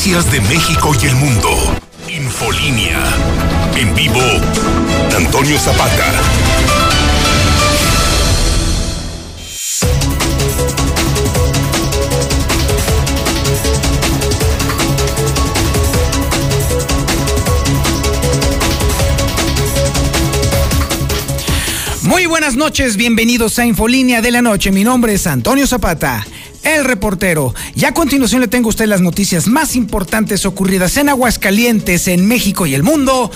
noticias de México y el mundo. Infolínea. En vivo, Antonio Zapata. Muy buenas noches, bienvenidos a Infolínea de la Noche. Mi nombre es Antonio Zapata, el reportero. Y a continuación le tengo a usted las noticias más importantes ocurridas en Aguascalientes, en México y el mundo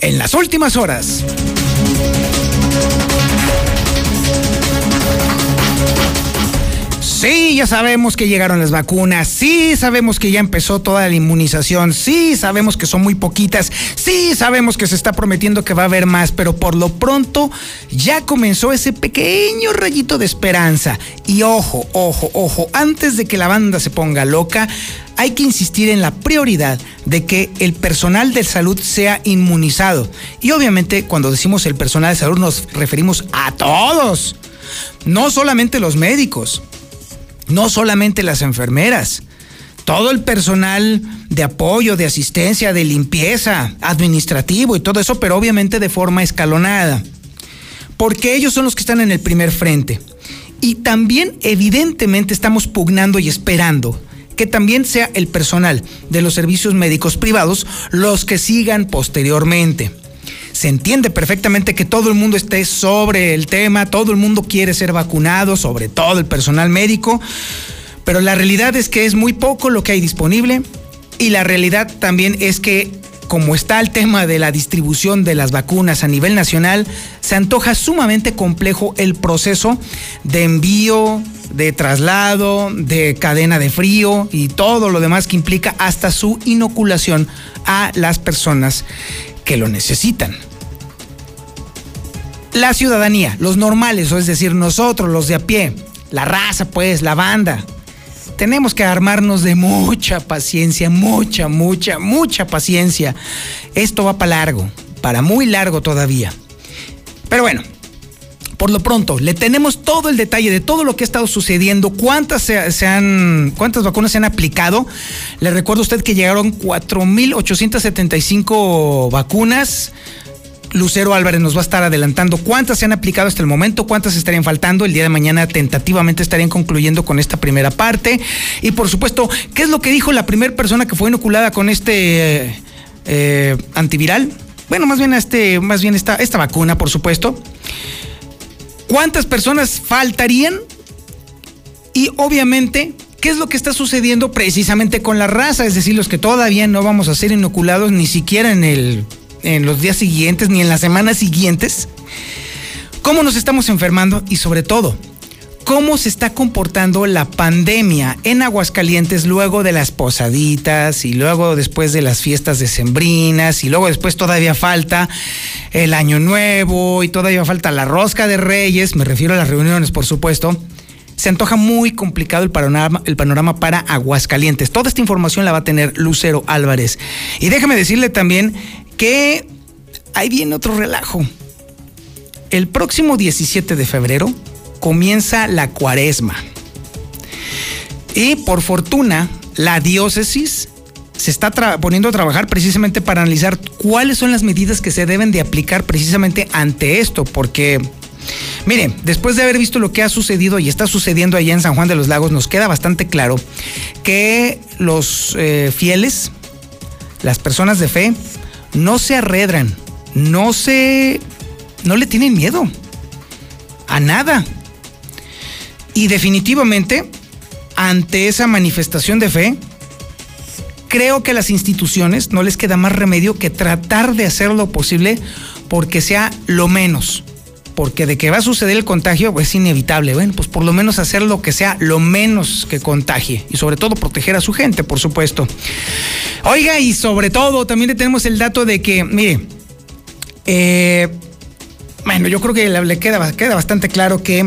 en las últimas horas. Sí, ya sabemos que llegaron las vacunas, sí sabemos que ya empezó toda la inmunización, sí sabemos que son muy poquitas, sí sabemos que se está prometiendo que va a haber más, pero por lo pronto ya comenzó ese pequeño rayito de esperanza. Y ojo, ojo, ojo, antes de que la banda se ponga loca, hay que insistir en la prioridad de que el personal de salud sea inmunizado. Y obviamente cuando decimos el personal de salud nos referimos a todos, no solamente los médicos no solamente las enfermeras, todo el personal de apoyo, de asistencia, de limpieza, administrativo y todo eso, pero obviamente de forma escalonada. Porque ellos son los que están en el primer frente. Y también evidentemente estamos pugnando y esperando que también sea el personal de los servicios médicos privados los que sigan posteriormente. Se entiende perfectamente que todo el mundo esté sobre el tema, todo el mundo quiere ser vacunado, sobre todo el personal médico, pero la realidad es que es muy poco lo que hay disponible y la realidad también es que como está el tema de la distribución de las vacunas a nivel nacional, se antoja sumamente complejo el proceso de envío, de traslado, de cadena de frío y todo lo demás que implica hasta su inoculación a las personas que lo necesitan. La ciudadanía, los normales, o es decir, nosotros, los de a pie, la raza, pues, la banda, tenemos que armarnos de mucha paciencia, mucha, mucha, mucha paciencia. Esto va para largo, para muy largo todavía. Pero bueno, por lo pronto, le tenemos todo el detalle de todo lo que ha estado sucediendo, cuántas, se, han, cuántas vacunas se han aplicado. Le recuerdo a usted que llegaron 4.875 vacunas. Lucero Álvarez nos va a estar adelantando cuántas se han aplicado hasta el momento, cuántas estarían faltando. El día de mañana tentativamente estarían concluyendo con esta primera parte. Y por supuesto, ¿qué es lo que dijo la primera persona que fue inoculada con este eh, antiviral? Bueno, más bien este, más bien esta, esta vacuna, por supuesto. ¿Cuántas personas faltarían? Y obviamente, ¿qué es lo que está sucediendo precisamente con la raza? Es decir, los que todavía no vamos a ser inoculados ni siquiera en, el, en los días siguientes ni en las semanas siguientes. ¿Cómo nos estamos enfermando? Y sobre todo, cómo se está comportando la pandemia en Aguascalientes luego de las posaditas y luego después de las fiestas decembrinas y luego después todavía falta el año nuevo y todavía falta la rosca de reyes, me refiero a las reuniones por supuesto. Se antoja muy complicado el panorama, el panorama para Aguascalientes. Toda esta información la va a tener Lucero Álvarez. Y déjeme decirle también que ahí viene otro relajo. El próximo 17 de febrero comienza la cuaresma. Y por fortuna, la diócesis se está poniendo a trabajar precisamente para analizar cuáles son las medidas que se deben de aplicar precisamente ante esto, porque Mire, después de haber visto lo que ha sucedido y está sucediendo allá en San Juan de los Lagos, nos queda bastante claro que los eh, fieles, las personas de fe, no se arredran, no se. no le tienen miedo a nada. Y definitivamente, ante esa manifestación de fe, creo que a las instituciones no les queda más remedio que tratar de hacer lo posible porque sea lo menos. Porque de que va a suceder el contagio pues, es inevitable. Bueno, pues por lo menos hacer lo que sea lo menos que contagie. Y sobre todo proteger a su gente, por supuesto. Oiga, y sobre todo también tenemos el dato de que, mire, eh, bueno, yo creo que le queda, queda bastante claro que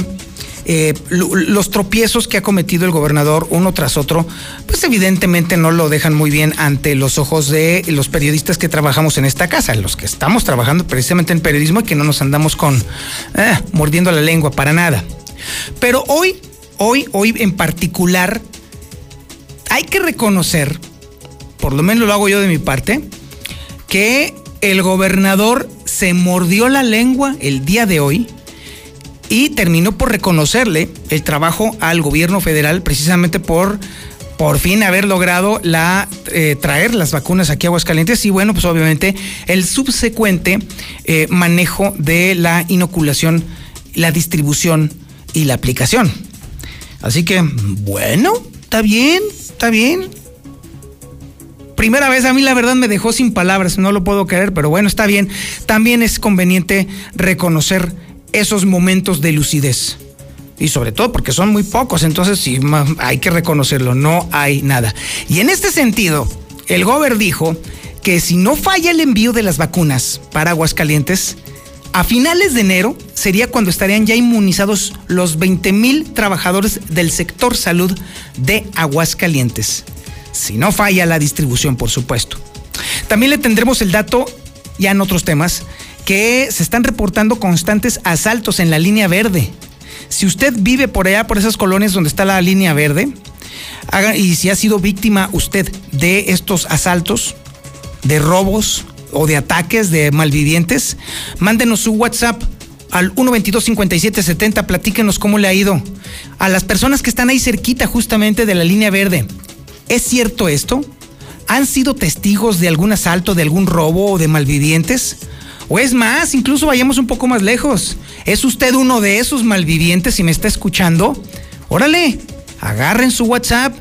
eh, los tropiezos que ha cometido el gobernador uno tras otro, pues evidentemente no lo dejan muy bien ante los ojos de los periodistas que trabajamos en esta casa, los que estamos trabajando precisamente en periodismo y que no nos andamos con eh, mordiendo la lengua para nada. Pero hoy, hoy, hoy en particular, hay que reconocer por lo menos lo hago yo de mi parte, que el gobernador se mordió la lengua el día de hoy y terminó por reconocerle el trabajo al gobierno federal precisamente por por fin haber logrado eh, traer las vacunas aquí a Aguascalientes y bueno, pues obviamente el subsecuente eh, manejo de la inoculación, la distribución y la aplicación. Así que, bueno, está bien, está bien. Primera vez a mí la verdad me dejó sin palabras, no lo puedo creer, pero bueno, está bien. También es conveniente reconocer esos momentos de lucidez. Y sobre todo porque son muy pocos, entonces sí, hay que reconocerlo, no hay nada. Y en este sentido, el gober dijo que si no falla el envío de las vacunas para Aguascalientes, a finales de enero sería cuando estarían ya inmunizados los 20 mil trabajadores del sector salud de Aguascalientes. Si no falla la distribución, por supuesto. También le tendremos el dato, ya en otros temas, que se están reportando constantes asaltos en la línea verde. Si usted vive por allá, por esas colonias donde está la línea verde, haga, y si ha sido víctima usted de estos asaltos, de robos o de ataques de malvivientes, mándenos su WhatsApp al 122-5770, platíquenos cómo le ha ido. A las personas que están ahí cerquita justamente de la línea verde, ¿es cierto esto? ¿Han sido testigos de algún asalto, de algún robo o de malvivientes? O es más, incluso vayamos un poco más lejos. ¿Es usted uno de esos malvivientes si me está escuchando? Órale, agarren su WhatsApp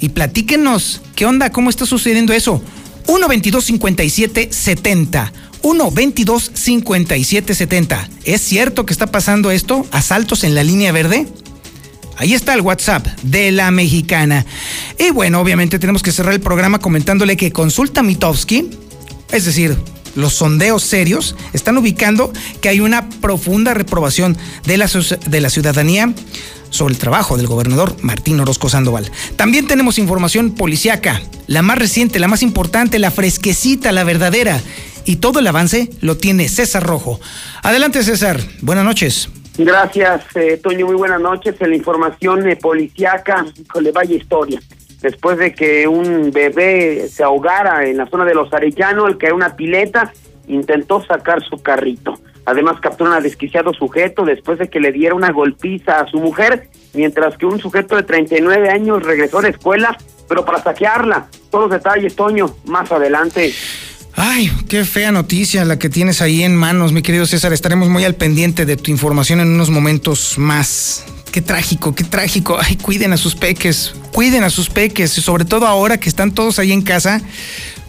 y platíquenos. ¿Qué onda? ¿Cómo está sucediendo eso? 122 57 70. 122 57 70. ¿Es cierto que está pasando esto? ¿Asaltos en la línea verde? Ahí está el WhatsApp de la mexicana. Y bueno, obviamente tenemos que cerrar el programa comentándole que Consulta Mitowski, es decir, los sondeos serios están ubicando que hay una profunda reprobación de la, de la ciudadanía sobre el trabajo del gobernador Martín Orozco Sandoval. También tenemos información policiaca, la más reciente, la más importante, la fresquecita, la verdadera. Y todo el avance lo tiene César Rojo. Adelante, César. Buenas noches. Gracias, eh, Toño. Muy buenas noches. En la información eh, policiaca, le vaya historia después de que un bebé se ahogara en la zona de los Arellano, al caer una pileta, intentó sacar su carrito. Además capturó a un desquiciado sujeto después de que le diera una golpiza a su mujer, mientras que un sujeto de 39 años regresó a la escuela, pero para saquearla. Todos los detalles, Toño, más adelante. Ay, qué fea noticia la que tienes ahí en manos, mi querido César. Estaremos muy al pendiente de tu información en unos momentos más. Qué trágico, qué trágico. Ay, cuiden a sus peques, cuiden a sus peques, y sobre todo ahora que están todos ahí en casa.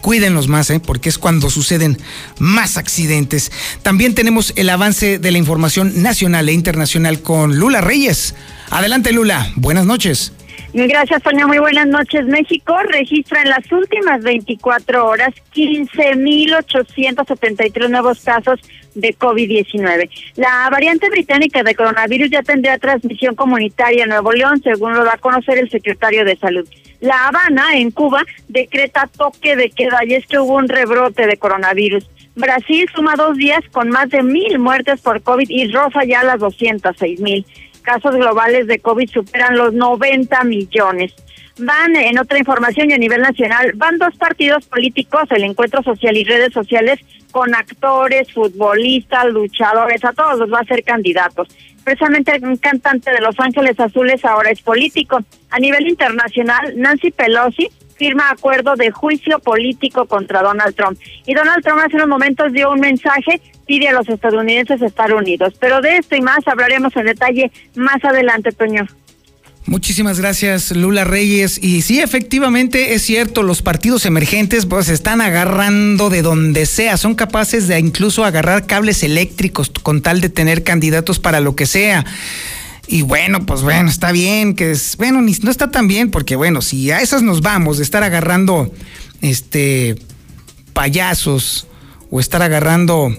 Cuídenlos más, ¿eh? porque es cuando suceden más accidentes. También tenemos el avance de la información nacional e internacional con Lula Reyes. Adelante, Lula. Buenas noches. Gracias, Sonia. Muy buenas noches. México registra en las últimas 24 horas 15.873 nuevos casos de COVID-19. La variante británica de coronavirus ya tendría transmisión comunitaria en Nuevo León, según lo da a conocer el secretario de Salud. La Habana, en Cuba, decreta toque de queda y es que hubo un rebrote de coronavirus. Brasil suma dos días con más de mil muertes por COVID y roza ya las 206 mil casos globales de COVID superan los 90 millones. Van, en otra información y a nivel nacional, van dos partidos políticos, el Encuentro Social y redes sociales, con actores, futbolistas, luchadores, a todos los va a ser candidatos. Precisamente un cantante de Los Ángeles Azules ahora es político. A nivel internacional, Nancy Pelosi firma acuerdo de juicio político contra Donald Trump. Y Donald Trump hace unos momentos dio un mensaje, pide a los estadounidenses estar unidos. Pero de esto y más hablaremos en detalle más adelante, Toño. Muchísimas gracias, Lula Reyes. Y sí, efectivamente es cierto, los partidos emergentes pues están agarrando de donde sea, son capaces de incluso agarrar cables eléctricos con tal de tener candidatos para lo que sea. Y bueno, pues bueno, está bien, que es, bueno, no está tan bien, porque bueno, si a esas nos vamos, de estar agarrando este payasos o estar agarrando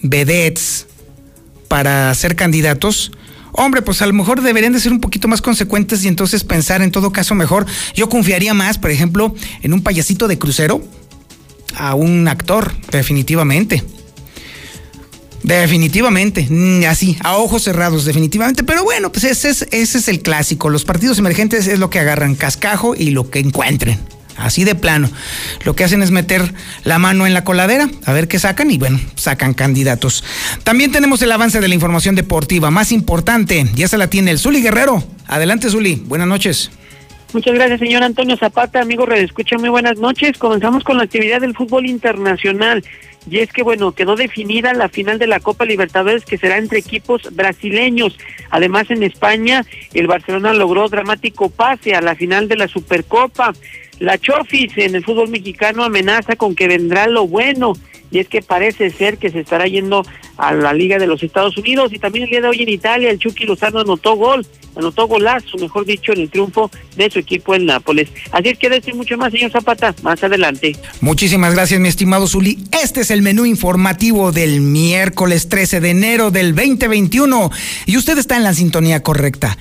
vedettes para ser candidatos, hombre, pues a lo mejor deberían de ser un poquito más consecuentes y entonces pensar en todo caso mejor. Yo confiaría más, por ejemplo, en un payasito de crucero a un actor, definitivamente. Definitivamente, mm, así, a ojos cerrados, definitivamente. Pero bueno, pues ese es, ese es el clásico. Los partidos emergentes es lo que agarran cascajo y lo que encuentren. así de plano. Lo que hacen es meter la mano en la coladera, a ver qué sacan y bueno, sacan candidatos. También tenemos el avance de la información deportiva más importante, ya se la tiene el Zuli Guerrero. Adelante Zuli, buenas noches. Muchas gracias, señor Antonio Zapata. Amigo Redescucha, muy buenas noches. Comenzamos con la actividad del fútbol internacional. Y es que, bueno, quedó definida la final de la Copa Libertadores que será entre equipos brasileños. Además, en España, el Barcelona logró dramático pase a la final de la Supercopa. La Chofis en el fútbol mexicano amenaza con que vendrá lo bueno y es que parece ser que se estará yendo a la Liga de los Estados Unidos y también el día de hoy en Italia el Chucky Lozano anotó gol, anotó golazo, mejor dicho, en el triunfo de su equipo en Nápoles. Así es que decir mucho más, señor Zapata, más adelante. Muchísimas gracias, mi estimado Zuli. Este es el menú informativo del miércoles 13 de enero del 2021 y usted está en la sintonía correcta.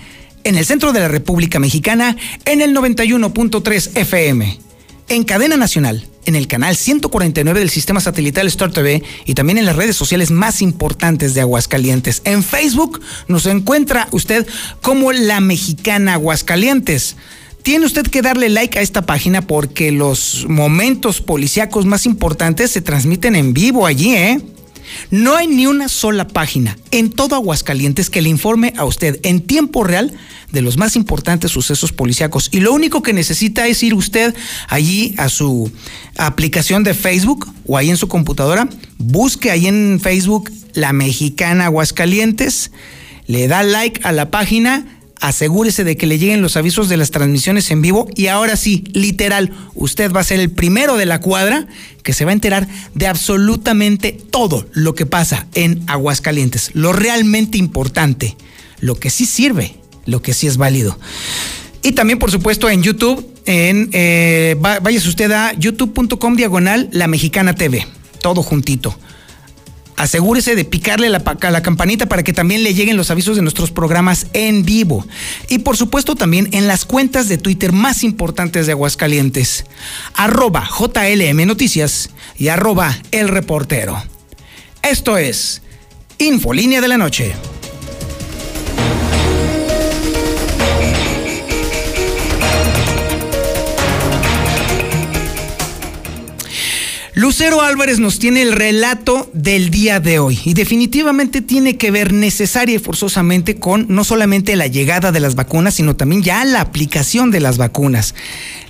En el centro de la República Mexicana, en el 91.3 FM. En cadena nacional en el canal 149 del sistema satelital Star TV y también en las redes sociales más importantes de Aguascalientes. En Facebook nos encuentra usted como la mexicana Aguascalientes. Tiene usted que darle like a esta página porque los momentos policíacos más importantes se transmiten en vivo allí, ¿eh? No hay ni una sola página en todo Aguascalientes que le informe a usted en tiempo real de los más importantes sucesos policíacos. Y lo único que necesita es ir usted allí a su aplicación de Facebook o ahí en su computadora, busque ahí en Facebook La Mexicana Aguascalientes, le da like a la página asegúrese de que le lleguen los avisos de las transmisiones en vivo y ahora sí, literal, usted va a ser el primero de la cuadra que se va a enterar de absolutamente todo lo que pasa en Aguascalientes, lo realmente importante, lo que sí sirve, lo que sí es válido. Y también, por supuesto, en YouTube, en eh, váyase usted a youtube.com diagonal la mexicana TV, todo juntito asegúrese de picarle la, la campanita para que también le lleguen los avisos de nuestros programas en vivo. Y por supuesto también en las cuentas de Twitter más importantes de Aguascalientes. Arroba JLM Noticias y arroba El Reportero. Esto es Infolínea de la Noche. Lucero Álvarez nos tiene el relato del día de hoy y definitivamente tiene que ver necesaria y forzosamente con no solamente la llegada de las vacunas, sino también ya la aplicación de las vacunas.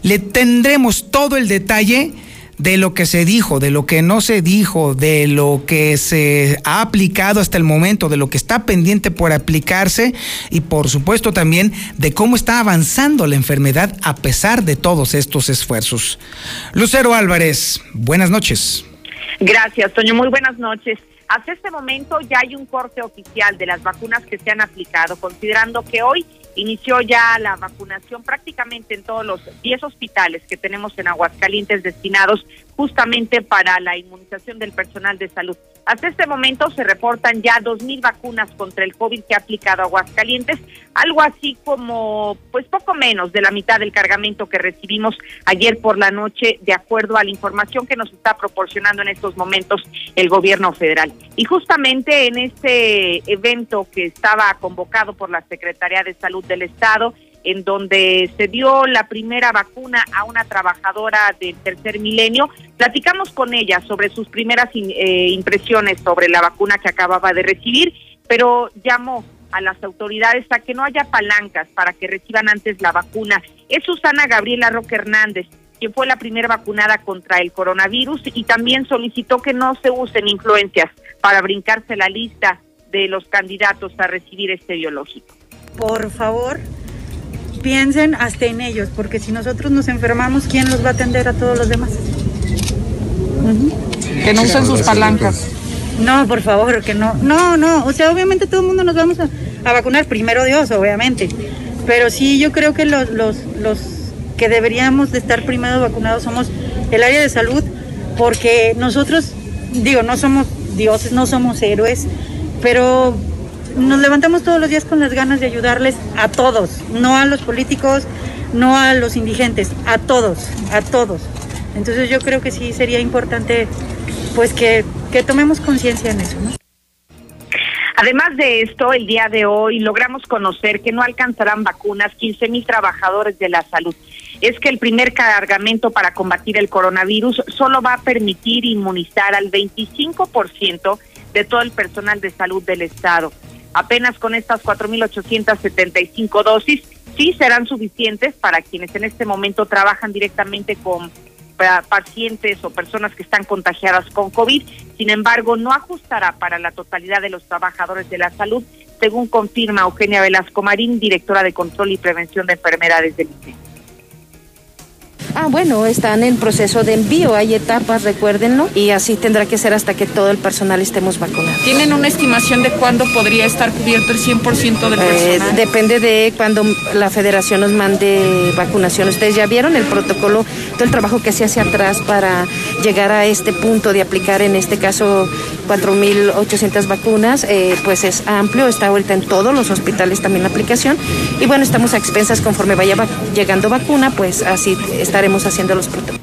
Le tendremos todo el detalle de lo que se dijo, de lo que no se dijo, de lo que se ha aplicado hasta el momento, de lo que está pendiente por aplicarse y por supuesto también de cómo está avanzando la enfermedad a pesar de todos estos esfuerzos. Lucero Álvarez, buenas noches. Gracias, Toño. Muy buenas noches. Hasta este momento ya hay un corte oficial de las vacunas que se han aplicado, considerando que hoy inició ya la vacunación prácticamente en todos los 10 hospitales que tenemos en Aguascalientes destinados justamente para la inmunización del personal de salud. Hasta este momento se reportan ya 2.000 vacunas contra el COVID que ha aplicado Aguascalientes, algo así como, pues poco menos de la mitad del cargamento que recibimos ayer por la noche, de acuerdo a la información que nos está proporcionando en estos momentos el gobierno federal. Y justamente en este evento que estaba convocado por la Secretaría de Salud del Estado, en donde se dio la primera vacuna a una trabajadora del tercer milenio. Platicamos con ella sobre sus primeras eh, impresiones sobre la vacuna que acababa de recibir, pero llamó a las autoridades a que no haya palancas para que reciban antes la vacuna. Es Susana Gabriela Roque Hernández, quien fue la primera vacunada contra el coronavirus y también solicitó que no se usen influencias para brincarse la lista de los candidatos a recibir este biológico. Por favor, piensen hasta en ellos, porque si nosotros nos enfermamos, ¿quién los va a atender a todos los demás? Que no usen sus palancas. No, por favor, que no. No, no, o sea, obviamente todo el mundo nos vamos a, vacunar, primero Dios, obviamente. Pero sí, yo creo que los, los, los que deberíamos de estar primero vacunados somos el área de salud, porque nosotros, digo, no somos dioses, no somos héroes, pero nos levantamos todos los días con las ganas de ayudarles a todos, no a los políticos, no a los indigentes, a todos, a todos. Entonces yo creo que sí sería importante pues que, que tomemos conciencia en eso, ¿no? Además de esto, el día de hoy logramos conocer que no alcanzarán vacunas 15 mil trabajadores de la salud. es que el primer cargamento para combatir el coronavirus solo va a permitir inmunizar al 25% de todo el personal de salud del Estado. Apenas con estas 4.875 dosis, sí serán suficientes para quienes en este momento trabajan directamente con pacientes o personas que están contagiadas con COVID. Sin embargo, no ajustará para la totalidad de los trabajadores de la salud, según confirma Eugenia Velasco Marín, directora de Control y Prevención de Enfermedades del ICE. Ah, bueno, están en proceso de envío, hay etapas, recuérdenlo, y así tendrá que ser hasta que todo el personal estemos vacunados. ¿Tienen una estimación de cuándo podría estar cubierto el 100% del eh, personal? depende de cuando la federación nos mande vacunación. Ustedes ya vieron el protocolo, todo el trabajo que se hace atrás para llegar a este punto de aplicar, en este caso, 4.800 vacunas, eh, pues es amplio, está ahorita en todos los hospitales también la aplicación, y bueno, estamos a expensas conforme vaya llegando vacuna, pues así está estaremos haciendo los protocolos.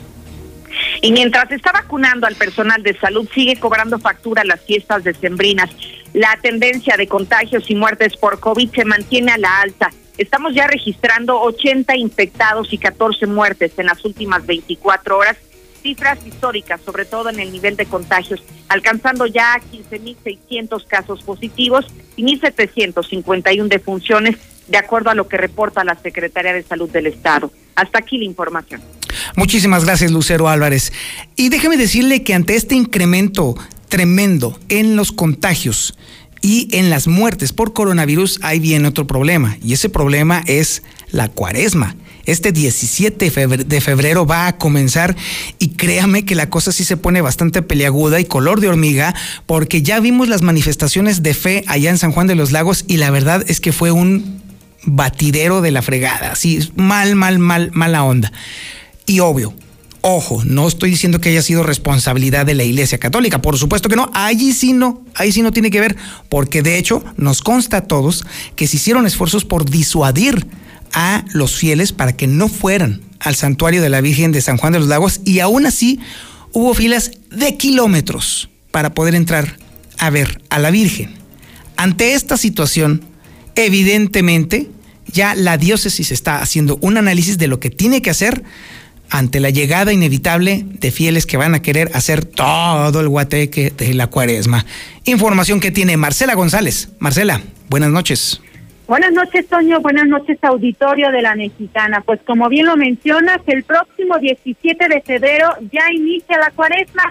Y mientras está vacunando al personal de salud, sigue cobrando factura las fiestas decembrinas. La tendencia de contagios y muertes por COVID se mantiene a la alta. Estamos ya registrando 80 infectados y 14 muertes en las últimas 24 horas, cifras históricas, sobre todo en el nivel de contagios, alcanzando ya 15.600 casos positivos y 1.751 defunciones, de acuerdo a lo que reporta la Secretaría de Salud del Estado. Hasta aquí la información. Muchísimas gracias, Lucero Álvarez. Y déjeme decirle que ante este incremento tremendo en los contagios y en las muertes por coronavirus, ahí viene otro problema. Y ese problema es la cuaresma. Este 17 de febrero va a comenzar y créame que la cosa sí se pone bastante peleaguda y color de hormiga porque ya vimos las manifestaciones de fe allá en San Juan de los Lagos y la verdad es que fue un batidero de la fregada, así mal, mal, mal, mala onda. Y obvio, ojo, no estoy diciendo que haya sido responsabilidad de la Iglesia Católica, por supuesto que no, allí sí no, ahí sí no tiene que ver, porque de hecho nos consta a todos que se hicieron esfuerzos por disuadir a los fieles para que no fueran al santuario de la Virgen de San Juan de los Lagos y aún así hubo filas de kilómetros para poder entrar a ver a la Virgen. Ante esta situación, evidentemente, ya la diócesis está haciendo un análisis de lo que tiene que hacer ante la llegada inevitable de fieles que van a querer hacer todo el guateque de la cuaresma. Información que tiene Marcela González. Marcela, buenas noches. Buenas noches, Toño. Buenas noches, auditorio de la Mexicana. Pues como bien lo mencionas, el próximo 17 de febrero ya inicia la cuaresma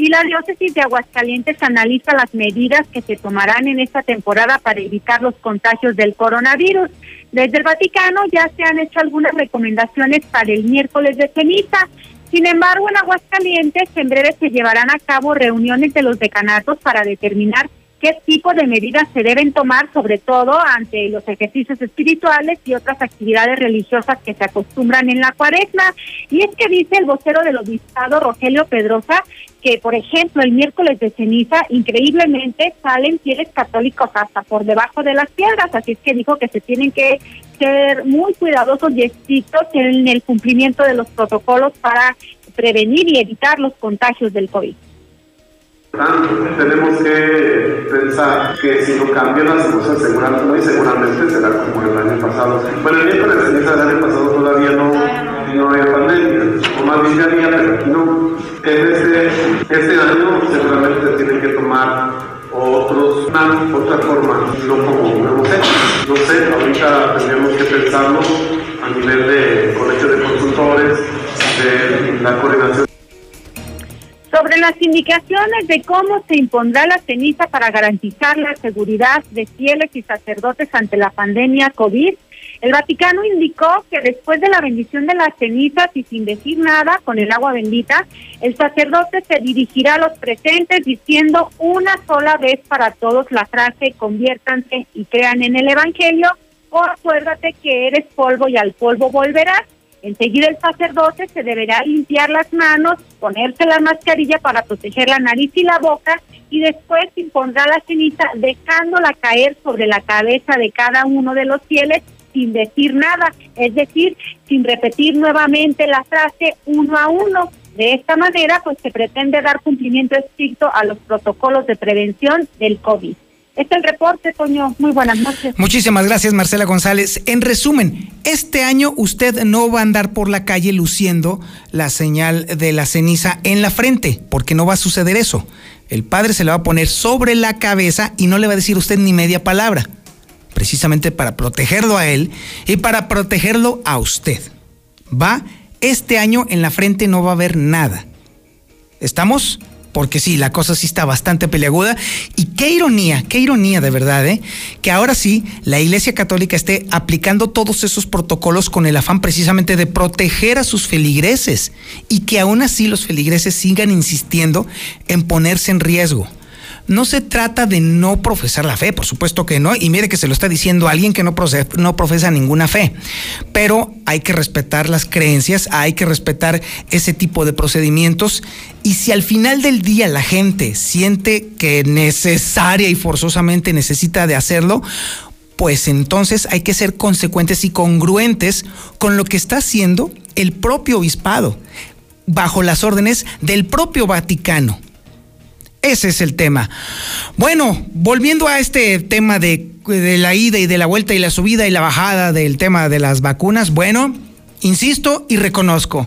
y la diócesis de Aguascalientes analiza las medidas que se tomarán en esta temporada para evitar los contagios del coronavirus. Desde el Vaticano ya se han hecho algunas recomendaciones para el miércoles de ceniza. Sin embargo, en Aguascalientes en breve se llevarán a cabo reuniones de los decanatos para determinar qué tipo de medidas se deben tomar, sobre todo ante los ejercicios espirituales y otras actividades religiosas que se acostumbran en la cuaresma. Y es que dice el vocero del obispado, Rogelio Pedrosa, que, por ejemplo, el miércoles de ceniza, increíblemente, salen fieles católicos hasta por debajo de las piedras, así es que dijo que se tienen que ser muy cuidadosos y estrictos en el cumplimiento de los protocolos para prevenir y evitar los contagios del COVID. Tenemos que pensar que si no cambian las cosas, seguramente, muy seguramente será como el año pasado. Bueno, el del año pasado todavía no, no había pandemia, o más bien había, pero no. Indicaciones de cómo se impondrá la ceniza para garantizar la seguridad de fieles y sacerdotes ante la pandemia COVID, el Vaticano indicó que después de la bendición de las cenizas y sin decir nada con el agua bendita, el sacerdote se dirigirá a los presentes diciendo una sola vez para todos la frase conviértanse y crean en el Evangelio o acuérdate que eres polvo y al polvo volverás. Enseguida el sacerdote se deberá limpiar las manos, ponerse la mascarilla para proteger la nariz y la boca y después impondrá la ceniza dejándola caer sobre la cabeza de cada uno de los fieles sin decir nada, es decir, sin repetir nuevamente la frase uno a uno. De esta manera, pues se pretende dar cumplimiento estricto a los protocolos de prevención del COVID. Este es el reporte, Toño. Muy buenas noches. Muchísimas gracias, Marcela González. En resumen, este año usted no va a andar por la calle luciendo la señal de la ceniza en la frente, porque no va a suceder eso. El padre se la va a poner sobre la cabeza y no le va a decir usted ni media palabra, precisamente para protegerlo a él y para protegerlo a usted. Va, este año en la frente no va a haber nada. ¿Estamos? Porque sí, la cosa sí está bastante peleaguda. Y qué ironía, qué ironía de verdad, ¿eh? Que ahora sí la Iglesia Católica esté aplicando todos esos protocolos con el afán precisamente de proteger a sus feligreses y que aún así los feligreses sigan insistiendo en ponerse en riesgo no se trata de no profesar la fe, por supuesto que no, y mire que se lo está diciendo alguien que no, no profesa ninguna fe, pero hay que respetar las creencias, hay que respetar ese tipo de procedimientos, y si al final del día la gente siente que necesaria y forzosamente necesita de hacerlo, pues entonces hay que ser consecuentes y congruentes con lo que está haciendo el propio obispado, bajo las órdenes del propio Vaticano. Ese es el tema. Bueno, volviendo a este tema de, la ida y de la vuelta y la subida y la bajada del tema de las vacunas, bueno, insisto y reconozco,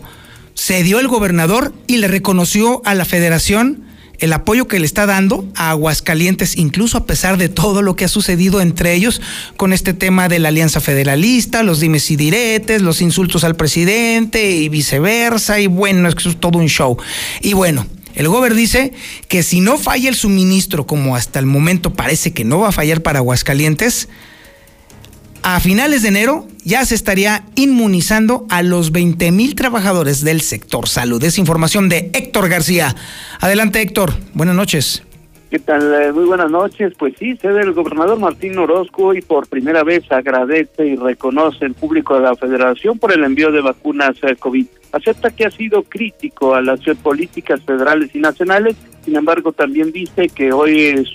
se dio el gobernador y le reconoció a la federación el apoyo que le está dando a Aguascalientes, incluso a pesar de todo lo que ha sucedido entre ellos con este tema de la alianza federalista, los dimes y diretes, los insultos al presidente y viceversa, y bueno, es que es todo un show. Y bueno, el gobernador dice que si no falla el suministro, como hasta el momento parece que no va a fallar para Aguascalientes, a finales de enero ya se estaría inmunizando a los 20 mil trabajadores del sector salud. Es información de Héctor García. Adelante, Héctor. Buenas noches. ¿Qué tal? Eh, muy buenas noches. Pues sí, se ve el gobernador Martín Orozco y por primera vez agradece y reconoce el público de la federación por el envío de vacunas eh, COVID. Acepta que ha sido crítico a las políticas federales y nacionales, sin embargo también dice que hoy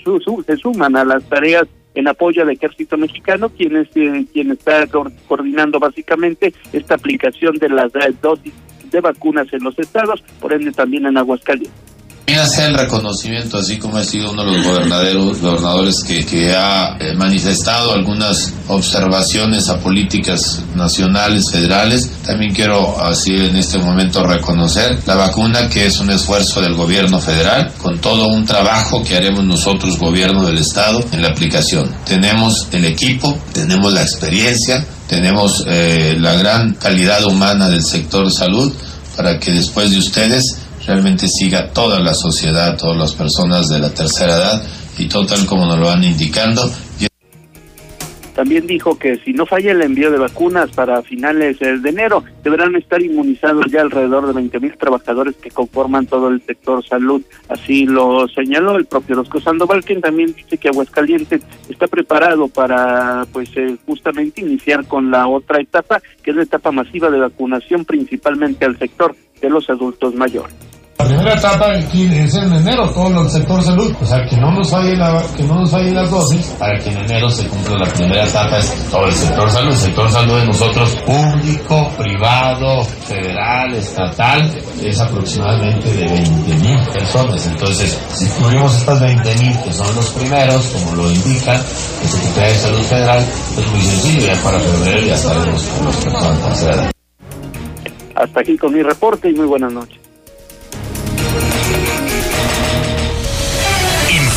se suman a las tareas en apoyo al ejército mexicano, quien, es, eh, quien está coordinando básicamente esta aplicación de las dosis de vacunas en los estados, por ende también en Aguascalientes hacer el reconocimiento, así como ha sido uno de los gobernadores, que ha eh, manifestado algunas observaciones a políticas nacionales, federales. También quiero así en este momento reconocer la vacuna que es un esfuerzo del gobierno federal con todo un trabajo que haremos nosotros, gobierno del estado, en la aplicación. Tenemos el equipo, tenemos la experiencia, tenemos eh, la gran calidad humana del sector salud para que después de ustedes realmente siga toda la sociedad, todas las personas de la tercera edad y todo tal como nos lo van indicando. También dijo que si no falla el envío de vacunas para finales de enero, deberán estar inmunizados ya alrededor de 20 mil trabajadores que conforman todo el sector salud. Así lo señaló el propio Rosco Sandoval, quien también dice que Aguascalientes está preparado para, pues, eh, justamente iniciar con la otra etapa, que es la etapa masiva de vacunación, principalmente al sector de los adultos mayores. La primera etapa es en enero, todo el sector salud. O sea, que no nos fallen, la, que no nos fallen las dosis para que en enero se cumpla la primera etapa es todo el sector salud. El sector salud de nosotros, público, privado, federal, estatal, es aproximadamente de 20 mil personas. Entonces, si cubrimos estas 20 mil, que son los primeros, como lo indica el Secretario de Salud Federal, es muy sencillo, ya para febrero ya estaremos con los personas Hasta aquí con mi reporte y muy buenas noches.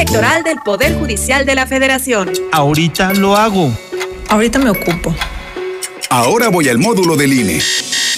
Electoral del Poder Judicial de la Federación. Ahorita lo hago. Ahorita me ocupo. Ahora voy al módulo del INE.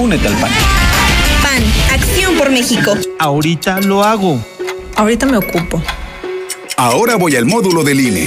Únete al PAN. PAN, Acción por México. Ahorita lo hago. Ahorita me ocupo. Ahora voy al módulo del INE.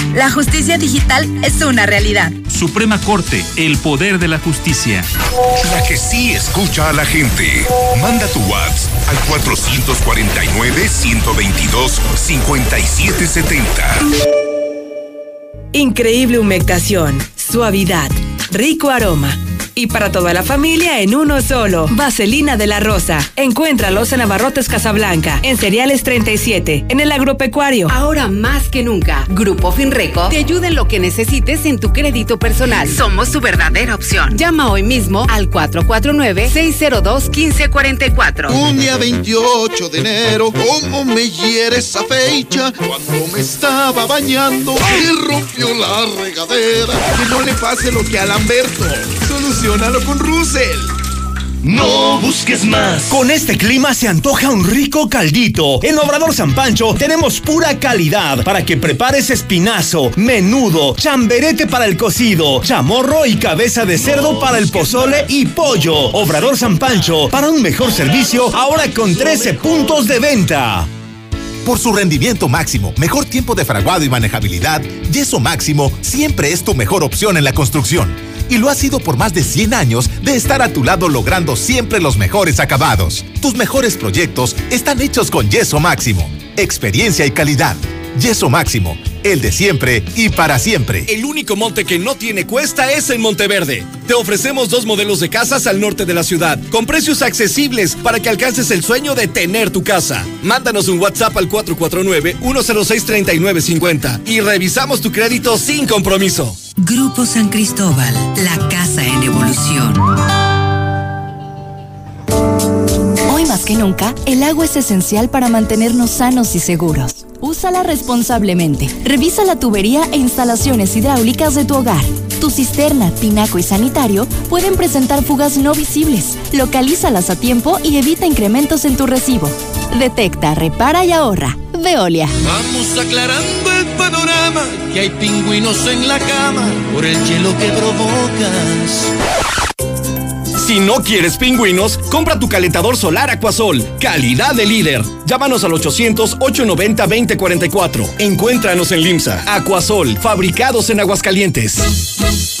La justicia digital es una realidad. Suprema Corte, el poder de la justicia. La que sí escucha a la gente. Manda tu WhatsApp al 449-122-5770. Increíble humectación, suavidad, rico aroma. Y para toda la familia en uno solo. Vaselina de la Rosa. Encuéntralos en Abarrotes Casablanca, en Cereales 37, en el Agropecuario. Ahora más que nunca, Grupo Finreco te ayuda en lo que necesites en tu crédito personal. Somos su verdadera opción. Llama hoy mismo al 449-602-1544. Un día 28 de enero, ¿cómo me hiere esa fecha? Cuando me estaba bañando y rompió la regadera. Que no le pase lo que a Lamberto. Solucionalo con Russell. No busques más. Con este clima se antoja un rico caldito. En Obrador San Pancho tenemos pura calidad para que prepares espinazo, menudo, chamberete para el cocido, chamorro y cabeza de cerdo para el pozole y pollo. Obrador San Pancho, para un mejor servicio, ahora con 13 puntos de venta. Por su rendimiento máximo, mejor tiempo de fraguado y manejabilidad, Yeso Máximo siempre es tu mejor opción en la construcción. Y lo ha sido por más de 100 años de estar a tu lado logrando siempre los mejores acabados. Tus mejores proyectos están hechos con Yeso Máximo. Experiencia y calidad. Yeso Máximo, el de siempre y para siempre. El único monte que no tiene cuesta es en Monteverde. Te ofrecemos dos modelos de casas al norte de la ciudad, con precios accesibles para que alcances el sueño de tener tu casa. Mándanos un WhatsApp al 449-106-3950 y revisamos tu crédito sin compromiso. Grupo San Cristóbal, la casa en evolución. Que nunca, el agua es esencial para mantenernos sanos y seguros. Úsala responsablemente. Revisa la tubería e instalaciones hidráulicas de tu hogar. Tu cisterna, tinaco y sanitario pueden presentar fugas no visibles. Localízalas a tiempo y evita incrementos en tu recibo. Detecta, repara y ahorra. Veolia. Vamos aclarando el panorama, que hay pingüinos en la cama por el hielo que provocas. Si no quieres pingüinos, compra tu calentador solar Aquasol. Calidad de líder. Llámanos al 800-890-2044. Encuéntranos en Limsa. Aquasol, fabricados en Aguascalientes.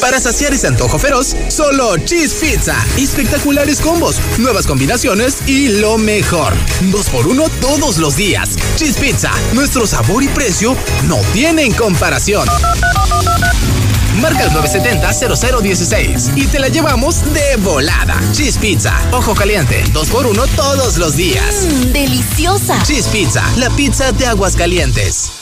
Para saciar ese antojo feroz, solo Cheese Pizza. Espectaculares combos, nuevas combinaciones y lo mejor. Dos por uno todos los días. Cheese Pizza, nuestro sabor y precio no tienen comparación. Marca el 970-0016 y te la llevamos de volada. Cheese Pizza, ojo caliente, dos por uno todos los días. Mmm, deliciosa. Cheese Pizza, la pizza de aguas calientes.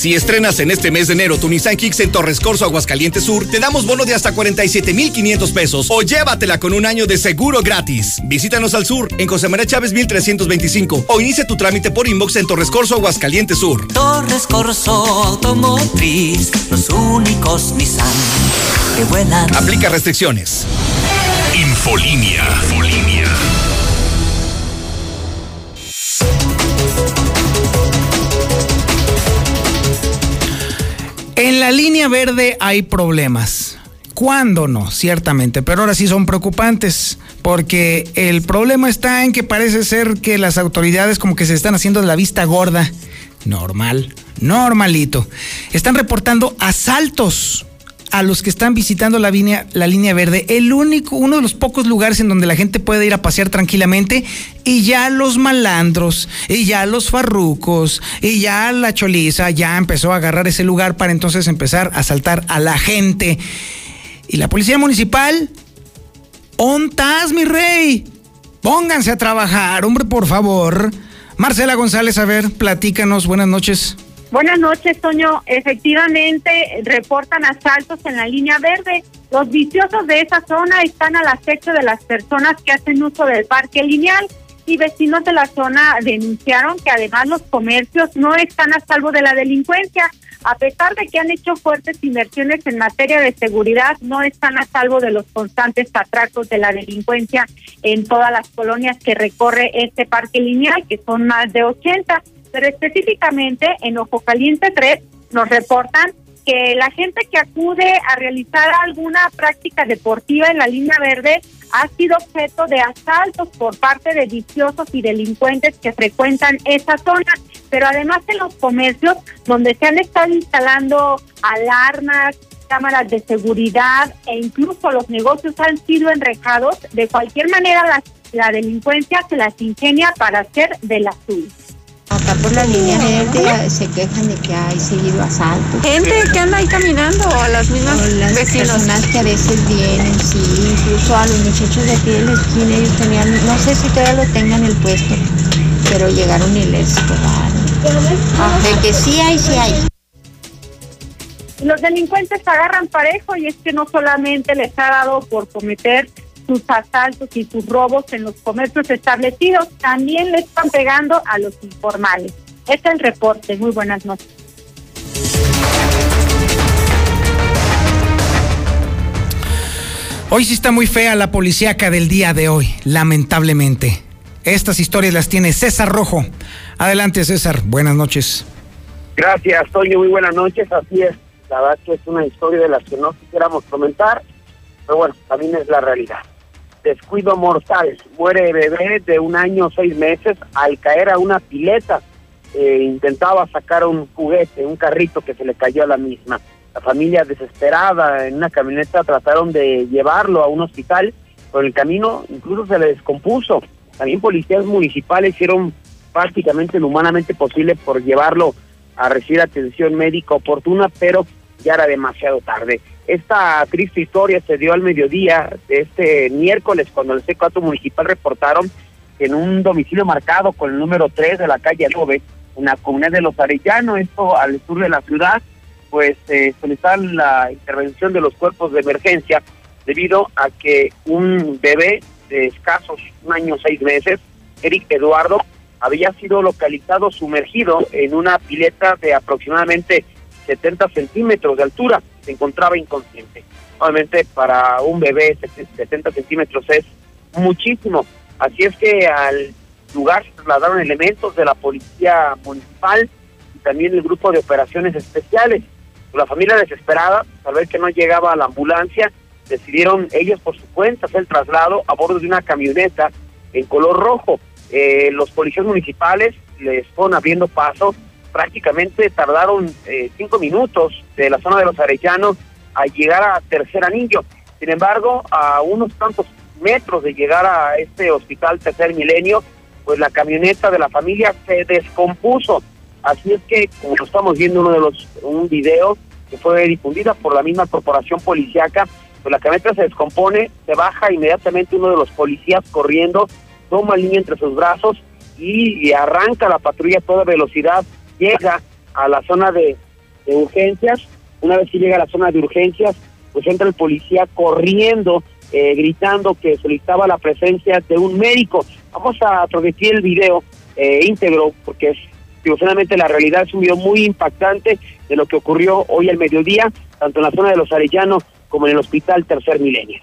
Si estrenas en este mes de enero tu Nissan Kicks en Torres Corso Aguascalientes Sur, te damos bono de hasta 47,500 pesos o llévatela con un año de seguro gratis. Visítanos al sur en José María Chávez 1325 o inicia tu trámite por inbox en Torres Corso Aguascalientes Sur. Torres Corso Automotriz, los únicos Nissan que vuelan. Aplica restricciones. Infolínea. Infolínea. En la línea verde hay problemas. ¿Cuándo no? Ciertamente, pero ahora sí son preocupantes, porque el problema está en que parece ser que las autoridades como que se están haciendo de la vista gorda. Normal, normalito. Están reportando asaltos a los que están visitando la línea, la línea verde, el único, uno de los pocos lugares en donde la gente puede ir a pasear tranquilamente, y ya los malandros, y ya los farrucos, y ya la choliza ya empezó a agarrar ese lugar para entonces empezar a asaltar a la gente. Y la policía municipal, ¿ontas, mi rey? Pónganse a trabajar, hombre, por favor. Marcela González, a ver, platícanos, buenas noches. Buenas noches, Toño. Efectivamente, reportan asaltos en la línea verde. Los viciosos de esa zona están al acecho de las personas que hacen uso del parque lineal y vecinos de la zona denunciaron que además los comercios no están a salvo de la delincuencia. A pesar de que han hecho fuertes inversiones en materia de seguridad, no están a salvo de los constantes atracos de la delincuencia en todas las colonias que recorre este parque lineal, que son más de 80 pero específicamente en Ojo Caliente 3 nos reportan que la gente que acude a realizar alguna práctica deportiva en la línea verde ha sido objeto de asaltos por parte de viciosos y delincuentes que frecuentan esa zona, pero además en los comercios donde se han estado instalando alarmas, cámaras de seguridad e incluso los negocios han sido enrejados, de cualquier manera la, la delincuencia se las ingenia para hacer de la. Acá por la línea verde se quejan de que hay seguido asaltos. Gente que anda ahí caminando o a las mismas O las vecinos. personas que a veces vienen, sí, incluso a los muchachos de aquí de la esquina, ellos tenían, no sé si todavía lo tengan el puesto, pero llegaron y les robaron. De que sí hay, sí hay. Los delincuentes agarran parejo y es que no solamente les ha dado por cometer sus asaltos y sus robos en los comercios establecidos, también le están pegando a los informales. Este es el reporte. Muy buenas noches. Hoy sí está muy fea la policíaca del día de hoy, lamentablemente. Estas historias las tiene César Rojo. Adelante, César. Buenas noches. Gracias, Toño. Muy buenas noches. Así es. La verdad que es una historia de las que no quisiéramos comentar, pero bueno, también es la realidad. Descuido mortal. Muere bebé de un año seis meses al caer a una pileta. Eh, intentaba sacar un juguete, un carrito que se le cayó a la misma. La familia desesperada en una camioneta trataron de llevarlo a un hospital, pero en el camino incluso se le descompuso. También policías municipales hicieron prácticamente lo humanamente posible por llevarlo a recibir atención médica oportuna, pero ya era demasiado tarde. Esta triste historia se dio al mediodía de este miércoles cuando el C4 municipal reportaron en un domicilio marcado con el número 3 de la calle Adobe, en la comunidad de Los Arellanos, esto al sur de la ciudad, pues eh, solicitaron la intervención de los cuerpos de emergencia debido a que un bebé de escasos un año seis meses, Eric Eduardo, había sido localizado sumergido en una pileta de aproximadamente 70 centímetros de altura. Se encontraba inconsciente. Obviamente para un bebé 70 centímetros es muchísimo. Así es que al lugar se trasladaron elementos de la policía municipal y también el grupo de operaciones especiales. La familia desesperada, al ver que no llegaba la ambulancia, decidieron ellos por su cuenta hacer el traslado a bordo de una camioneta en color rojo. Eh, los policías municipales les fueron abriendo paso, prácticamente tardaron eh, cinco minutos de la zona de los Arellanos a llegar a Tercer Anillo. Sin embargo, a unos tantos metros de llegar a este hospital Tercer Milenio, pues la camioneta de la familia se descompuso. Así es que, como estamos viendo uno de los un video que fue difundida por la misma corporación policiaca, pues la camioneta se descompone, se baja inmediatamente uno de los policías corriendo, toma el niño entre sus brazos y, arranca la patrulla a toda velocidad, llega a la zona de, urgencias, una vez que llega a la zona de urgencias, pues entra el policía corriendo, eh, gritando que solicitaba la presencia de un médico. Vamos a transmitir el video eh, íntegro porque es, finalmente la realidad es un video muy impactante de lo que ocurrió hoy al mediodía, tanto en la zona de los Arellanos como en el Hospital Tercer Milenio.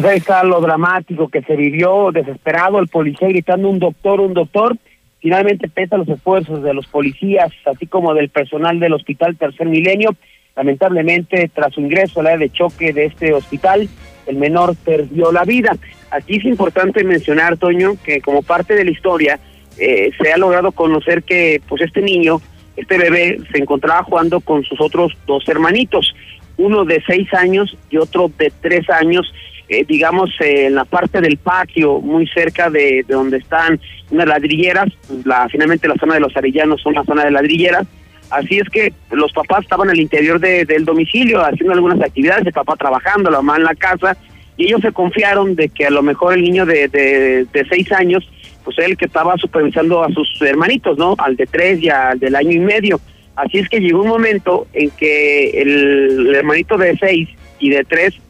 Pues ahí está lo dramático que se vivió, desesperado, el policía gritando un doctor, un doctor. Finalmente, pese a los esfuerzos de los policías, así como del personal del Hospital Tercer Milenio, lamentablemente, tras su ingreso al área de choque de este hospital, el menor perdió la vida. Aquí es importante mencionar, Toño, que como parte de la historia, eh, se ha logrado conocer que pues este niño, este bebé, se encontraba jugando con sus otros dos hermanitos, uno de seis años y otro de tres años, eh, digamos, eh, en la parte del patio, muy cerca de, donde están unas ladrilleras, la, finalmente la zona de los arellanos son la zona de ladrilleras, así es que los papás estaban al interior del domicilio haciendo algunas actividades, el papá trabajando, la mamá en la casa, y ellos se confiaron de que a lo mejor el niño de, de, seis años, pues él que estaba supervisando a sus hermanitos, ¿no? Al de tres y al del año y medio. Así es que llegó un momento en que el hermanito de seis y de tres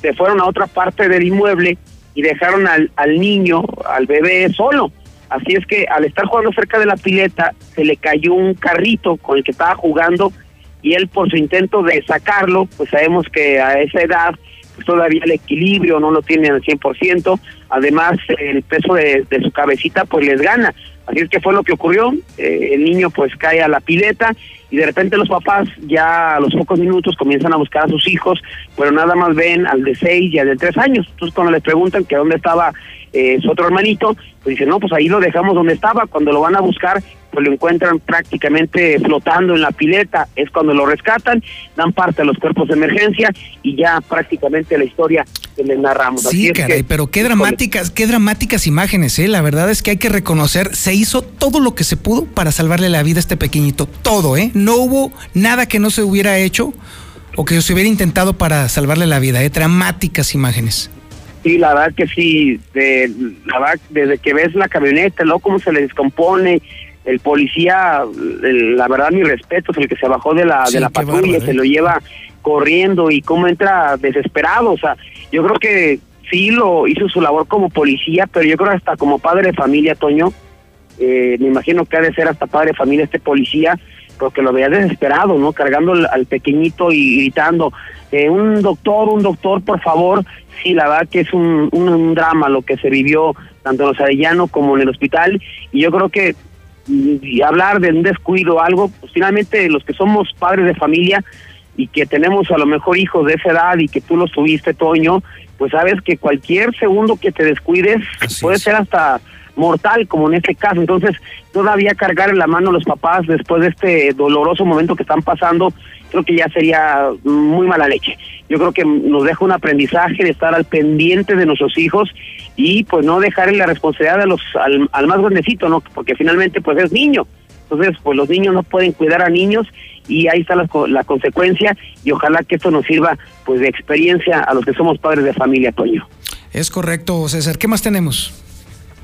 se fueron a otra parte del inmueble y dejaron al, al niño, al bebé solo. Así es que al estar jugando cerca de la pileta, se le cayó un carrito con el que estaba jugando y él por su intento de sacarlo, pues sabemos que a esa edad todavía el equilibrio no lo tiene al 100%, además el peso de, de su cabecita pues les gana. Así es que fue lo que ocurrió, eh, el niño pues cae a la pileta y de repente los papás ya a los pocos minutos comienzan a buscar a sus hijos, pero nada más ven al de seis y al de tres años. Entonces cuando les preguntan que dónde estaba eh, su otro hermanito, pues dicen, no, pues ahí lo dejamos donde estaba, cuando lo van a buscar pues lo encuentran prácticamente flotando en la pileta. Es cuando lo rescatan, dan parte a los cuerpos de emergencia y ya prácticamente la historia que les narramos. Sí, caray, pero qué dramáticas, qué dramáticas imágenes, ¿eh? La verdad es que hay que reconocer, se hizo todo lo que se pudo para salvarle la vida a este pequeñito. Todo, ¿eh? No hubo nada que no se hubiera hecho o que se hubiera intentado para salvarle la vida, ¿eh? Dramáticas imágenes. Sí, la verdad que sí, de, la verdad, desde que ves la camioneta, luego cómo se le descompone, el policía, la verdad mi respeto, es el que se bajó de la, de la patrulla, se ¿eh? lo lleva corriendo y cómo entra desesperado, o sea, yo creo que sí lo hizo su labor como policía, pero yo creo hasta como padre de familia, Toño, eh, me imagino que ha de ser hasta padre de familia este policía, porque lo veía desesperado, ¿no? Cargando al, pequeñito y gritando, eh, un doctor, un doctor, por favor. Sí, la verdad que es un, un, drama lo que se vivió tanto en los Arellano como en el hospital. Y yo creo que y hablar de un descuido o algo, pues finalmente los que somos padres de familia y que tenemos a lo mejor hijos de esa edad y que tú los tuviste, Toño, pues sabes que cualquier segundo que te descuides puede ser hasta mortal, como en este caso. Entonces, todavía cargar en la mano a los papás después de este doloroso momento que están pasando, creo que ya sería muy mala leche. Yo creo que nos deja un aprendizaje de estar al pendiente de nuestros hijos y pues no dejarle la responsabilidad a los, al, más grandecito, ¿no? Porque finalmente pues es niño. Entonces, pues los niños no pueden cuidar a niños y ahí está la, la, consecuencia y ojalá que esto nos sirva pues de experiencia a los que somos padres de familia, Toño. Es correcto, César. ¿Qué más tenemos?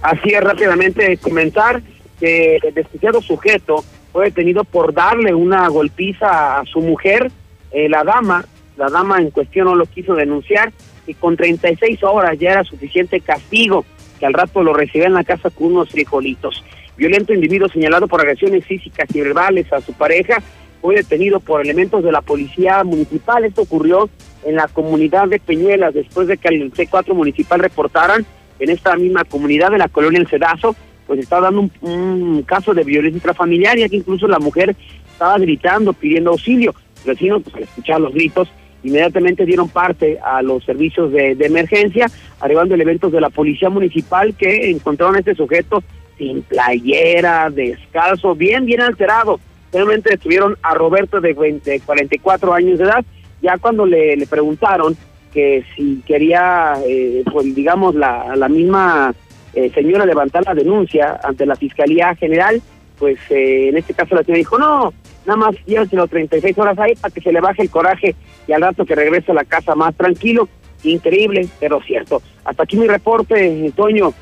Así es, rápidamente comentar que el desquiciado sujeto fue detenido por darle una golpiza a su mujer, eh, la dama, la dama en cuestión no lo quiso denunciar y con 36 horas ya era suficiente castigo que al rato lo recibía en la casa con unos frijolitos. Violento individuo señalado por agresiones físicas y verbales a su pareja fue detenido por elementos de la policía municipal. Esto ocurrió en la comunidad de Peñuelas después de que el C4 municipal reportaran en esta misma comunidad de la colonia El Cedazo, pues estaba dando un, caso de violencia intrafamiliar, ya que incluso la mujer estaba gritando, pidiendo auxilio. Los vecinos, pues al escuchar los gritos, inmediatamente dieron parte a los servicios de, emergencia, arribando elementos de la policía municipal que encontraron a este sujeto sin playera, descalzo, bien, bien alterado. Realmente detuvieron a Roberto de 20, 44 años de edad. Ya cuando le, le preguntaron que si quería, eh, pues digamos, la, la misma eh, señora levantar la denuncia ante la Fiscalía General, pues eh, en este caso la señora dijo, no, nada más llévenselo 36 horas ahí para que se le baje el coraje y al rato que regrese a la casa más tranquilo. Increíble, pero cierto. Hasta aquí mi reporte, Toño.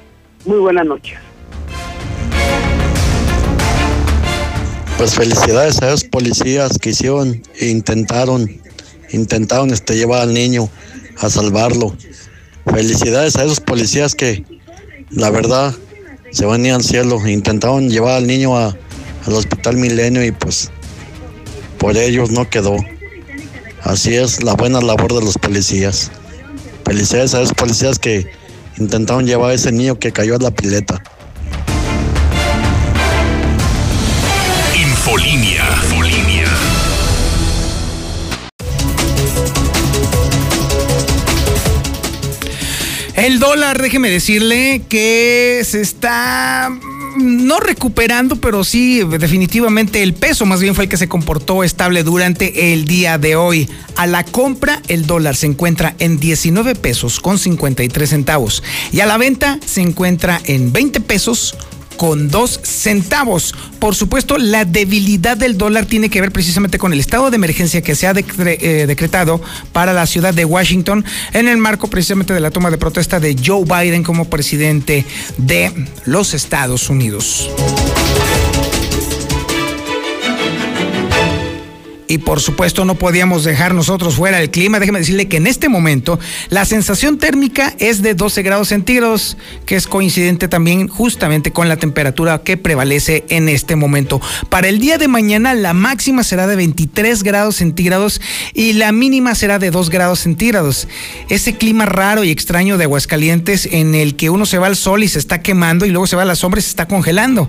Muy buenas noches. Pues felicidades a esos policías que hicieron e intentaron, intentaron este, llevar al niño a salvarlo. Felicidades a esos policías que, la verdad, se van al cielo. Intentaron llevar al niño al hospital Milenio y pues por ellos no quedó. Así es la buena labor de los policías. Felicidades a esos policías que intentaron llevar a ese niño que cayó a la pileta. Infolinia. El dólar, déjeme decirle que se está mm, no recuperando, pero sí, definitivamente el peso más bien fue el que se comportó estable durante el día de hoy. A la compra, el dólar se encuentra en 19 pesos con 53 centavos y a la venta se encuentra en 20 pesos con dos centavos. Por supuesto, la debilidad del dólar tiene que ver precisamente con el estado de emergencia que se ha eh, decretado para la ciudad de Washington en el marco precisamente de la toma de protesta de Joe Biden como presidente de los Estados Unidos. Y por supuesto no podíamos dejar nosotros fuera el clima. Déjeme decirle que en este momento la sensación térmica es de 12 grados centígrados, que es coincidente también justamente con la temperatura que prevalece en este momento. Para el día de mañana la máxima será de 23 grados centígrados y la mínima será de 2 grados centígrados. Ese clima raro y extraño de Aguascalientes en el que uno se va al sol y se está quemando y luego se va a la sombra y se está congelando.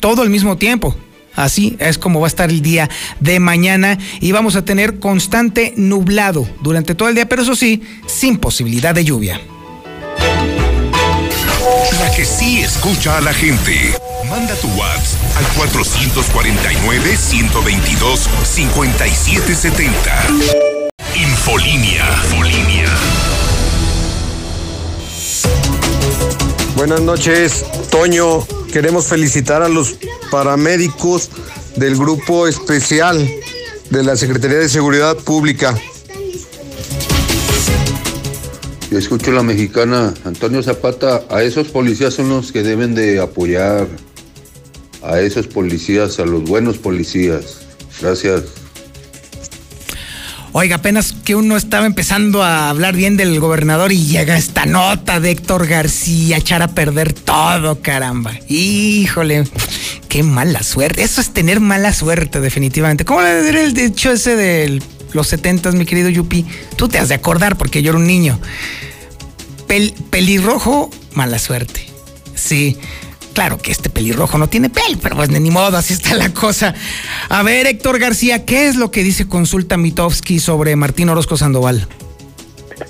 Todo al mismo tiempo. Así es como va a estar el día de mañana y vamos a tener constante nublado durante todo el día, pero eso sí, sin posibilidad de lluvia. La que sí escucha a la gente. Manda tu WhatsApp al 449-122-5770. Infolínea. Infolínea. Buenas noches, Toño. Queremos felicitar a los paramédicos del grupo especial de la Secretaría de Seguridad Pública. Yo escucho la mexicana, Antonio Zapata, a esos policías son los que deben de apoyar, a esos policías, a los buenos policías. Gracias. Oiga, apenas que uno estaba empezando a hablar bien del gobernador y llega esta nota de Héctor García, echar a perder todo, caramba. Híjole, qué mala suerte. Eso es tener mala suerte, definitivamente. ¿Cómo le diré el dicho ese de los setentas, mi querido Yupi? Tú te has de acordar porque yo era un niño. pelirrojo, mala suerte. Sí. Claro que este pelirrojo no tiene pel, pero pues ni modo, así está la cosa. A ver, Héctor García, ¿qué es lo que dice Consulta Mitofsky sobre Martín Orozco Sandoval?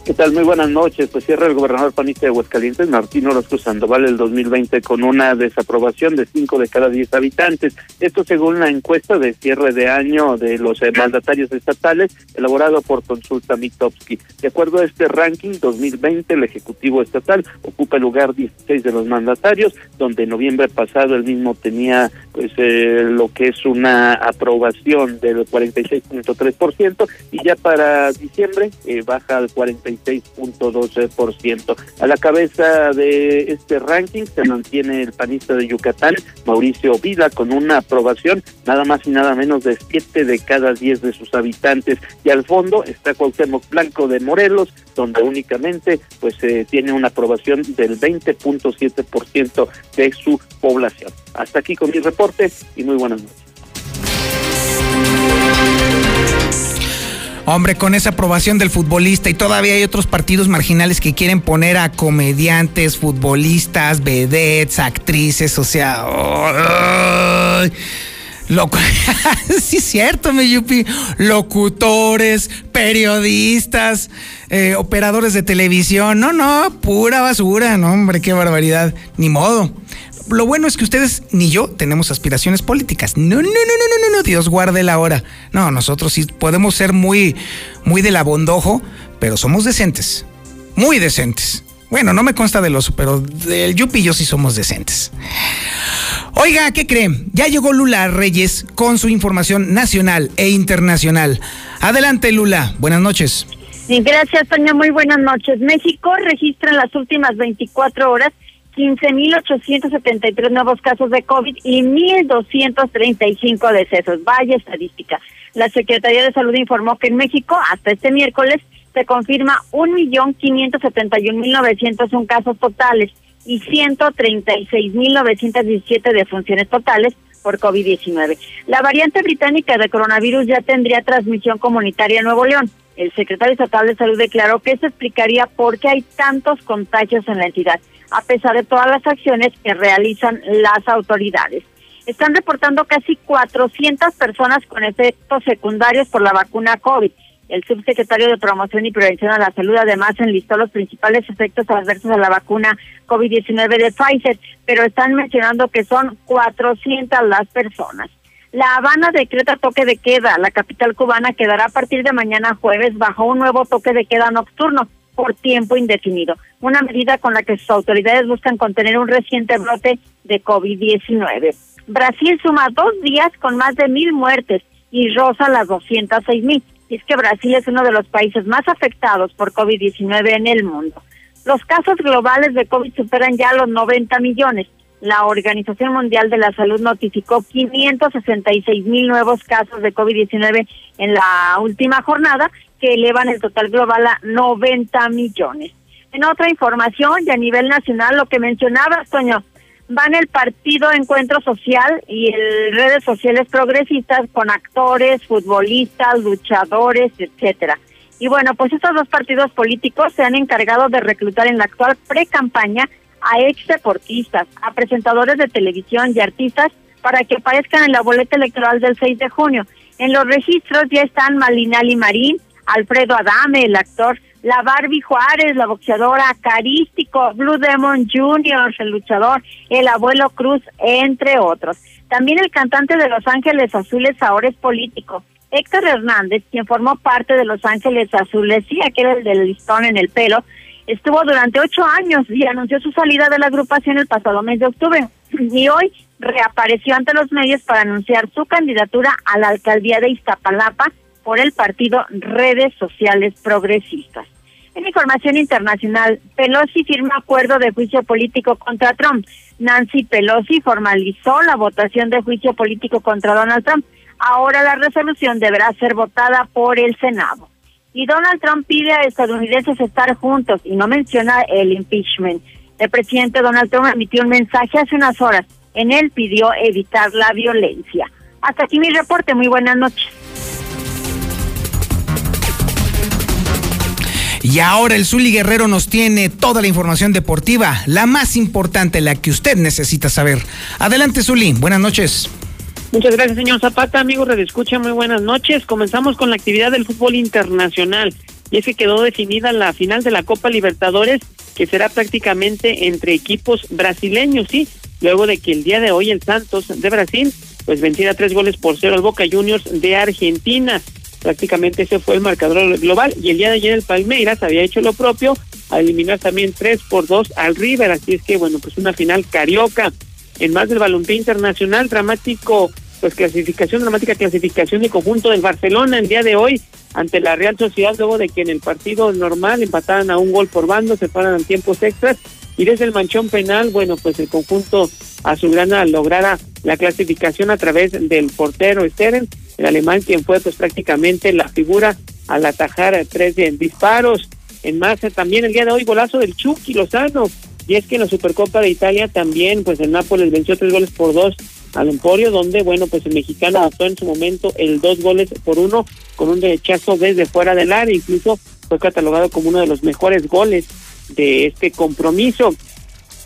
¿Qué tal? Muy buenas noches. Pues cierra el gobernador panista de Aguascalientes, Martín Orozco Sandoval, el 2020 con una desaprobación de 5 de cada 10 habitantes. Esto según la encuesta de cierre de año de los eh, mandatarios estatales elaborado por Consulta Mitofsky. De acuerdo a este ranking 2020, el Ejecutivo Estatal ocupa el lugar 16 de los mandatarios, donde en noviembre pasado el mismo tenía pues eh, lo que es una aprobación del 46.3% y ya para diciembre eh, baja al 46 6.12%. A la cabeza de este ranking se mantiene el panista de Yucatán, Mauricio Vila, con una aprobación nada más y nada menos de 7 de cada 10 de sus habitantes. Y al fondo está Cuauhtémoc Blanco de Morelos, donde únicamente pues eh, tiene una aprobación del 20.7% de su población. Hasta aquí con mi reporte y muy buenas noches. Hombre, con esa aprobación del futbolista y todavía hay otros partidos marginales que quieren poner a comediantes, futbolistas, vedettes, actrices, o sea... Loco. sí, es cierto, mi Yupi. Locutores, periodistas, eh, operadores de televisión. No, no, pura basura. No, hombre, qué barbaridad. Ni modo. Lo bueno es que ustedes ni yo tenemos aspiraciones políticas. No, no, no, no, no, no, no, Dios guarde la hora. No, nosotros sí podemos ser muy, muy de la bondojo, pero somos decentes. Muy decentes. Bueno, no me consta del oso, pero del Yupi yo sí somos decentes. Oiga, ¿qué creen? Ya llegó Lula Reyes con su información nacional e internacional. Adelante, Lula. Buenas noches. Gracias, Toño. Muy buenas noches. México registra en las últimas 24 horas 15.873 nuevos casos de COVID y 1.235 decesos. Vaya estadística. La Secretaría de Salud informó que en México, hasta este miércoles, se confirma 1.571.901 casos totales y 136.917 defunciones totales por COVID-19. La variante británica de coronavirus ya tendría transmisión comunitaria en Nuevo León. El secretario estatal de Salud declaró que eso explicaría por qué hay tantos contagios en la entidad a pesar de todas las acciones que realizan las autoridades. Están reportando casi 400 personas con efectos secundarios por la vacuna COVID. El subsecretario de Promoción y Prevención a la Salud además enlistó los principales efectos adversos a la vacuna COVID-19 de Pfizer, pero están mencionando que son 400 las personas. La Habana decreta toque de queda. La capital cubana quedará a partir de mañana jueves bajo un nuevo toque de queda nocturno por tiempo indefinido, una medida con la que sus autoridades buscan contener un reciente brote de COVID-19. Brasil suma dos días con más de mil muertes y roza las 206 mil. Y es que Brasil es uno de los países más afectados por COVID-19 en el mundo. Los casos globales de COVID superan ya los 90 millones. La Organización Mundial de la Salud notificó 566 mil nuevos casos de COVID-19 en la última jornada que elevan el total global a 90 millones. En otra información y a nivel nacional, lo que mencionaba, Toño, van el partido Encuentro Social y el redes sociales progresistas con actores, futbolistas, luchadores, etcétera. Y bueno, pues estos dos partidos políticos se han encargado de reclutar en la actual pre-campaña a ex deportistas, a presentadores de televisión y artistas para que aparezcan en la boleta electoral del 6 de junio. En los registros ya están Malinali Marín, Alfredo Adame, el actor, la Barbie Juárez, la boxeadora Carístico, Blue Demon Jr., el luchador, el abuelo Cruz, entre otros. También el cantante de Los Ángeles Azules ahora es político. Héctor Hernández, quien formó parte de Los Ángeles Azules, sí, aquel el del listón en el pelo, estuvo durante ocho años y anunció su salida de la agrupación el pasado mes de octubre. Y hoy reapareció ante los medios para anunciar su candidatura a la alcaldía de Iztapalapa por el partido Redes Sociales Progresistas. En información internacional, Pelosi firma acuerdo de juicio político contra Trump. Nancy Pelosi formalizó la votación de juicio político contra Donald Trump. Ahora la resolución deberá ser votada por el Senado. Y Donald Trump pide a estadounidenses estar juntos y no menciona el impeachment. El presidente Donald Trump emitió un mensaje hace unas horas. En él pidió evitar la violencia. Hasta aquí mi reporte. Muy buenas noches. Y ahora el Zuli Guerrero nos tiene toda la información deportiva, la más importante, la que usted necesita saber. Adelante, Zuli. Buenas noches. Muchas gracias, señor Zapata. Amigos de Escucha, muy buenas noches. Comenzamos con la actividad del fútbol internacional. Y es que quedó definida la final de la Copa Libertadores, que será prácticamente entre equipos brasileños, ¿sí? Luego de que el día de hoy el Santos de Brasil, pues venciera tres goles por cero al Boca Juniors de Argentina prácticamente ese fue el marcador global. Y el día de ayer el Palmeiras había hecho lo propio a eliminar también 3 por 2 al River, así es que bueno, pues una final carioca en más del balompié internacional, dramático, pues clasificación, dramática clasificación de conjunto del Barcelona el día de hoy ante la Real Sociedad, luego de que en el partido normal empataran a un gol por bando, se paran en tiempos extras. Y desde el manchón penal, bueno, pues el conjunto azulgrana lograra la clasificación a través del portero Steren, el alemán quien fue pues prácticamente la figura al atajar tres disparos. En más, también el día de hoy golazo del Chucky Lozano. Y es que en la Supercopa de Italia también, pues el Nápoles venció tres goles por dos al Emporio, donde, bueno, pues el mexicano anotó en su momento el dos goles por uno con un derechazo desde fuera del área, incluso fue catalogado como uno de los mejores goles de este compromiso.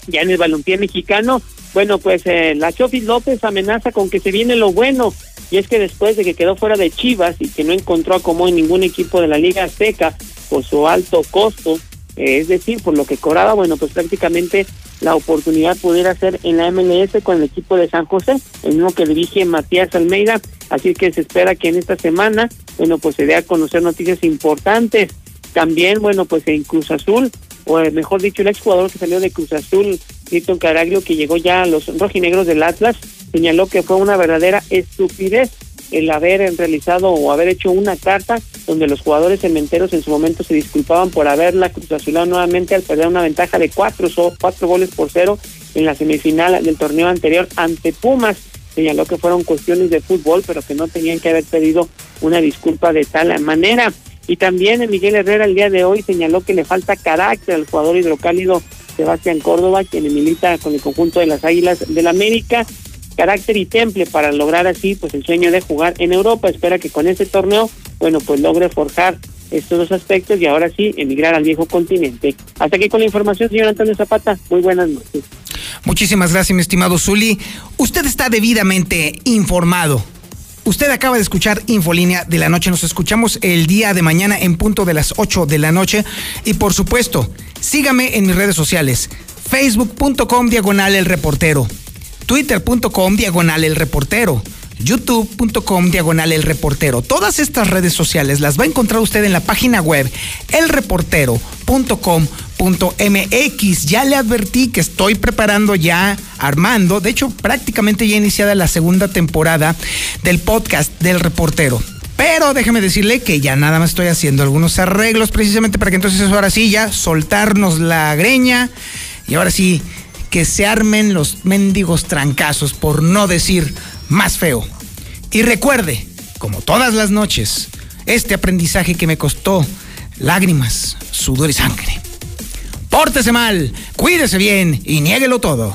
Ya en el balompié mexicano, bueno, pues eh, la Chofi López amenaza con que se viene lo bueno, y es que después de que quedó fuera de Chivas y que no encontró como en ningún equipo de la Liga Azteca por su alto costo, eh, es decir, por lo que cobraba, bueno, pues prácticamente la oportunidad pudiera ser en la MLS con el equipo de San José, el mismo que dirige Matías Almeida, así que se espera que en esta semana, bueno, pues se dé a conocer noticias importantes. También, bueno, pues en Cruz Azul o eh, mejor dicho, el exjugador que salió de Cruz Azul, Milton Caraglio, que llegó ya a los rojinegros del Atlas, señaló que fue una verdadera estupidez el haber realizado o haber hecho una carta donde los jugadores cementeros en su momento se disculpaban por haberla Cruz Azulado nuevamente al perder una ventaja de cuatro, cuatro goles por cero en la semifinal del torneo anterior ante Pumas. Señaló que fueron cuestiones de fútbol, pero que no tenían que haber pedido una disculpa de tal manera. Y también Miguel Herrera el día de hoy señaló que le falta carácter al jugador hidrocálido Sebastián Córdoba, quien milita con el conjunto de las Águilas del la América, carácter y temple para lograr así pues el sueño de jugar en Europa. Espera que con este torneo, bueno, pues logre forjar estos dos aspectos y ahora sí emigrar al viejo continente. Hasta aquí con la información, señor Antonio Zapata. Muy buenas noches. Muchísimas gracias, mi estimado Zuli. Usted está debidamente informado. Usted acaba de escuchar Infolínea de la Noche. Nos escuchamos el día de mañana en punto de las 8 de la noche. Y por supuesto, sígame en mis redes sociales. Facebook.com diagonal el reportero. Twitter.com diagonal el reportero youtube.com diagonal el reportero. Todas estas redes sociales las va a encontrar usted en la página web elreportero.com.mx. Ya le advertí que estoy preparando ya, armando, de hecho prácticamente ya iniciada la segunda temporada del podcast del reportero. Pero déjeme decirle que ya nada más estoy haciendo algunos arreglos precisamente para que entonces ahora sí ya soltarnos la greña y ahora sí que se armen los mendigos trancazos, por no decir más feo. Y recuerde, como todas las noches, este aprendizaje que me costó lágrimas, sudor y sangre. Pórtese mal, cuídese bien y niéguelo todo.